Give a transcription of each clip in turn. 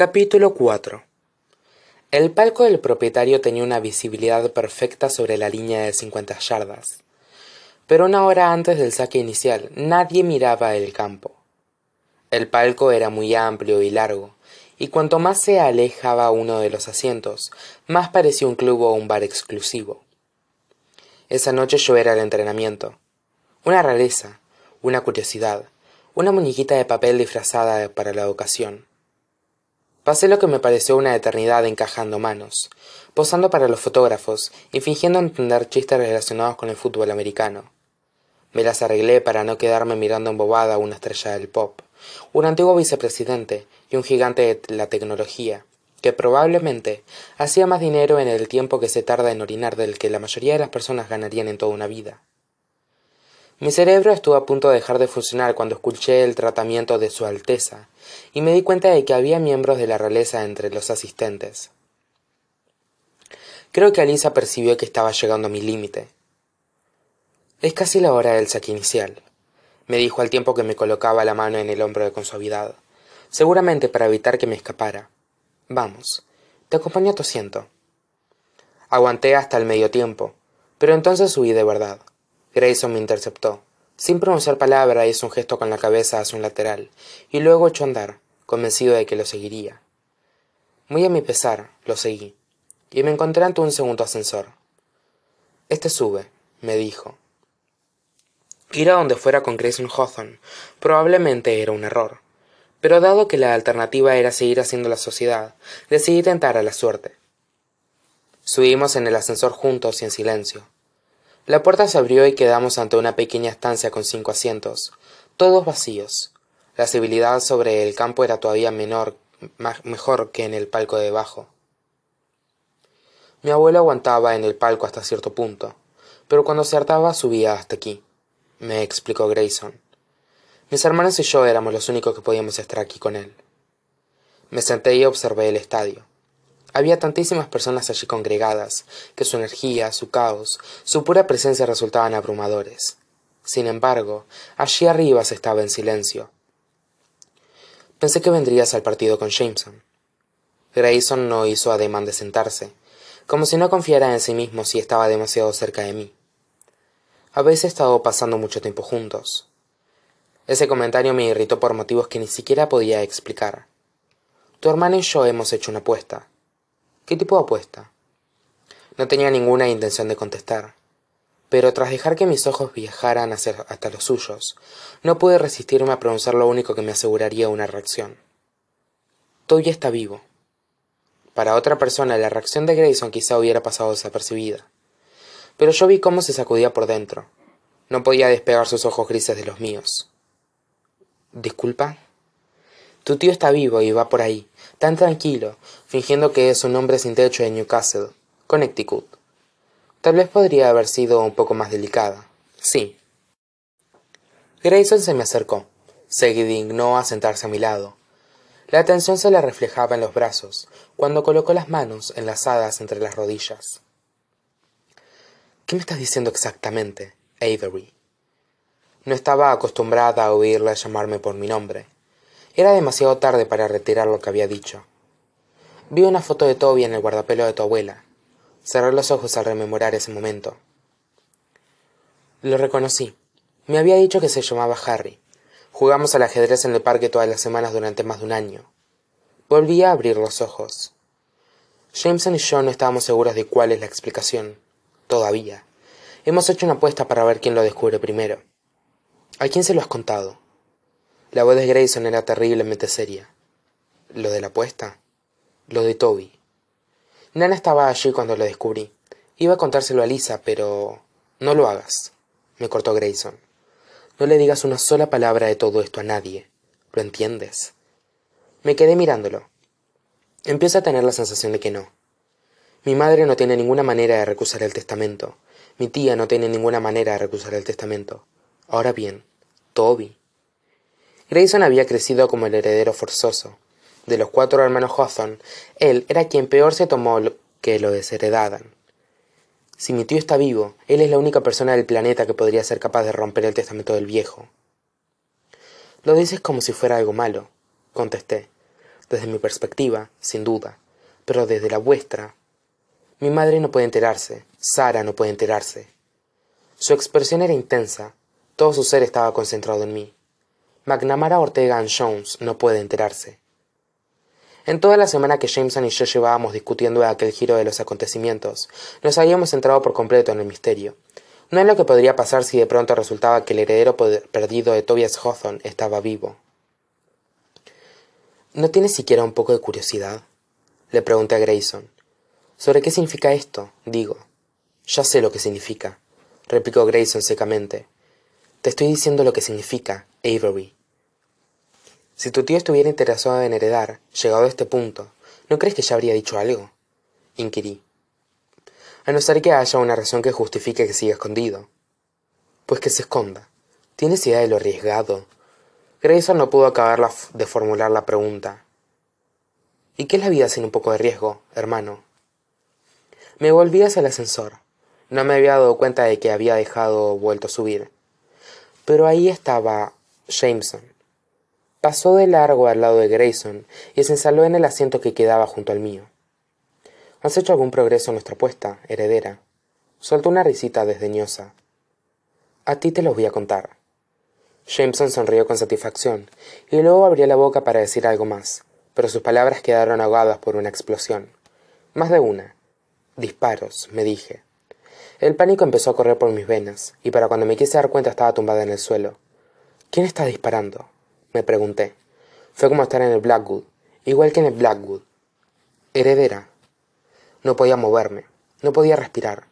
Capítulo 4 El palco del propietario tenía una visibilidad perfecta sobre la línea de cincuenta yardas. Pero una hora antes del saque inicial, nadie miraba el campo. El palco era muy amplio y largo, y cuanto más se alejaba uno de los asientos, más parecía un club o un bar exclusivo. Esa noche yo era el entrenamiento. Una rareza, una curiosidad, una muñequita de papel disfrazada para la ocasión. Pasé lo que me pareció una eternidad encajando manos, posando para los fotógrafos y fingiendo entender chistes relacionados con el fútbol americano. Me las arreglé para no quedarme mirando embobada a una estrella del pop, un antiguo vicepresidente y un gigante de la tecnología, que probablemente hacía más dinero en el tiempo que se tarda en orinar del que la mayoría de las personas ganarían en toda una vida. Mi cerebro estuvo a punto de dejar de funcionar cuando escuché el tratamiento de Su Alteza y me di cuenta de que había miembros de la realeza entre los asistentes. Creo que Alisa percibió que estaba llegando a mi límite. Es casi la hora del saque inicial, me dijo al tiempo que me colocaba la mano en el hombro con suavidad, seguramente para evitar que me escapara. Vamos, te acompaño a tu asiento. Aguanté hasta el medio tiempo, pero entonces subí de verdad. Grayson me interceptó. Sin pronunciar palabra hizo un gesto con la cabeza hacia un lateral, y luego echó a andar, convencido de que lo seguiría. Muy a mi pesar, lo seguí, y me encontré ante un segundo ascensor. Este sube, me dijo. Ir a donde fuera con Grayson Hawthorne probablemente era un error, pero dado que la alternativa era seguir haciendo la sociedad, decidí tentar a la suerte. Subimos en el ascensor juntos y en silencio. La puerta se abrió y quedamos ante una pequeña estancia con cinco asientos, todos vacíos. La civilidad sobre el campo era todavía menor, mejor que en el palco de debajo. Mi abuelo aguantaba en el palco hasta cierto punto, pero cuando se hartaba subía hasta aquí, me explicó Grayson. Mis hermanos y yo éramos los únicos que podíamos estar aquí con él. Me senté y observé el estadio. Había tantísimas personas allí congregadas, que su energía, su caos, su pura presencia resultaban abrumadores. Sin embargo, allí arriba se estaba en silencio. Pensé que vendrías al partido con Jameson. Grayson no hizo ademán de sentarse, como si no confiara en sí mismo si estaba demasiado cerca de mí. Habéis estado pasando mucho tiempo juntos. Ese comentario me irritó por motivos que ni siquiera podía explicar. Tu hermana y yo hemos hecho una apuesta. ¿Qué tipo de apuesta? No tenía ninguna intención de contestar, pero tras dejar que mis ojos viajaran hasta los suyos, no pude resistirme a pronunciar lo único que me aseguraría una reacción. Toby está vivo. Para otra persona la reacción de Grayson quizá hubiera pasado desapercibida, pero yo vi cómo se sacudía por dentro. No podía despegar sus ojos grises de los míos. ¿Disculpa? Tu tío está vivo y va por ahí, tan tranquilo, fingiendo que es un hombre sin techo de Newcastle, Connecticut. Tal vez podría haber sido un poco más delicada. Sí. Grayson se me acercó. Se dignó a sentarse a mi lado. La atención se le reflejaba en los brazos, cuando colocó las manos enlazadas entre las rodillas. ¿Qué me estás diciendo exactamente, Avery? No estaba acostumbrada a oírle llamarme por mi nombre. Era demasiado tarde para retirar lo que había dicho. Vi una foto de Toby en el guardapelo de tu abuela. Cerré los ojos al rememorar ese momento. Lo reconocí. Me había dicho que se llamaba Harry. Jugamos al ajedrez en el parque todas las semanas durante más de un año. Volví a abrir los ojos. Jameson y yo no estábamos seguros de cuál es la explicación. Todavía. Hemos hecho una apuesta para ver quién lo descubre primero. ¿A quién se lo has contado? La voz de Grayson era terriblemente seria. ¿Lo de la apuesta? Lo de Toby. Nana estaba allí cuando lo descubrí. Iba a contárselo a Lisa, pero... No lo hagas, me cortó Grayson. No le digas una sola palabra de todo esto a nadie. ¿Lo entiendes? Me quedé mirándolo. Empiezo a tener la sensación de que no. Mi madre no tiene ninguna manera de recusar el testamento. Mi tía no tiene ninguna manera de recusar el testamento. Ahora bien, Toby. Grayson había crecido como el heredero forzoso. De los cuatro hermanos Hawthorne, él era quien peor se tomó que lo desheredaran. Si mi tío está vivo, él es la única persona del planeta que podría ser capaz de romper el testamento del viejo. Lo dices como si fuera algo malo, contesté. desde mi perspectiva, sin duda, pero desde la vuestra. Mi madre no puede enterarse, Sara no puede enterarse. Su expresión era intensa, todo su ser estaba concentrado en mí. McNamara Ortega Jones no puede enterarse. En toda la semana que Jameson y yo llevábamos discutiendo aquel giro de los acontecimientos, nos habíamos centrado por completo en el misterio. No es lo que podría pasar si de pronto resultaba que el heredero perdido de Tobias Hawthorne estaba vivo. ¿No tienes siquiera un poco de curiosidad? Le pregunté a Grayson. ¿Sobre qué significa esto? Digo. Ya sé lo que significa, replicó Grayson secamente. Te estoy diciendo lo que significa, Avery. Si tu tío estuviera interesado en heredar, llegado a este punto, ¿no crees que ya habría dicho algo? inquirí. A no ser que haya una razón que justifique que siga escondido. Pues que se esconda. ¿Tienes idea de lo arriesgado? Grayson no pudo acabar de formular la pregunta. ¿Y qué es la vida sin un poco de riesgo, hermano? Me volví hacia el ascensor. No me había dado cuenta de que había dejado vuelto a subir. Pero ahí estaba Jameson, Pasó de largo al lado de Grayson y se instaló en el asiento que quedaba junto al mío. ¿Has hecho algún progreso en nuestra apuesta, heredera? Soltó una risita desdeñosa. A ti te lo voy a contar. Jameson sonrió con satisfacción y luego abrió la boca para decir algo más, pero sus palabras quedaron ahogadas por una explosión. Más de una. Disparos, me dije. El pánico empezó a correr por mis venas, y para cuando me quise dar cuenta estaba tumbada en el suelo. ¿Quién está disparando? me pregunté. Fue como estar en el Blackwood, igual que en el Blackwood. Heredera. No podía moverme, no podía respirar,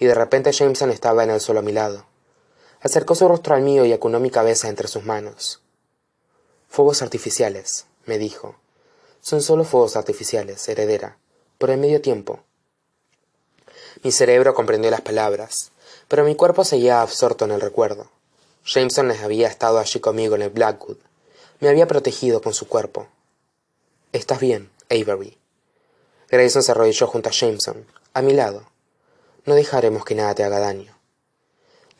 y de repente Jameson estaba en el suelo a mi lado. Acercó su rostro al mío y acunó mi cabeza entre sus manos. Fuegos artificiales, me dijo. Son solo fuegos artificiales, heredera, por el medio tiempo. Mi cerebro comprendió las palabras, pero mi cuerpo seguía absorto en el recuerdo. Jameson había estado allí conmigo en el Blackwood, me había protegido con su cuerpo. Estás bien, Avery. Grayson se arrodilló junto a Jameson, a mi lado. No dejaremos que nada te haga daño.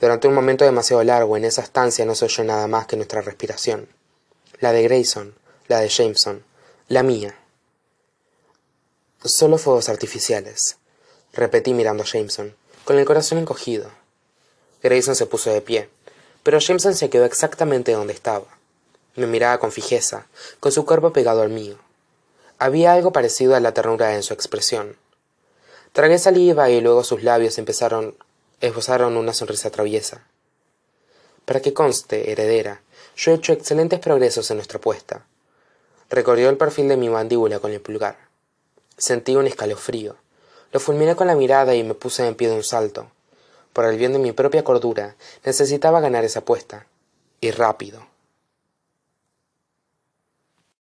Durante un momento demasiado largo en esa estancia no se oyó nada más que nuestra respiración. La de Grayson, la de Jameson, la mía. Solo fuegos artificiales, repetí mirando a Jameson, con el corazón encogido. Grayson se puso de pie, pero Jameson se quedó exactamente donde estaba. Me miraba con fijeza, con su cuerpo pegado al mío. Había algo parecido a la ternura en su expresión. Tragué saliva y luego sus labios empezaron, esbozaron una sonrisa traviesa. Para que conste, heredera, yo he hecho excelentes progresos en nuestra apuesta. Recorrió el perfil de mi mandíbula con el pulgar. Sentí un escalofrío. Lo fulminé con la mirada y me puse en pie de un salto. Por el bien de mi propia cordura, necesitaba ganar esa apuesta. Y rápido.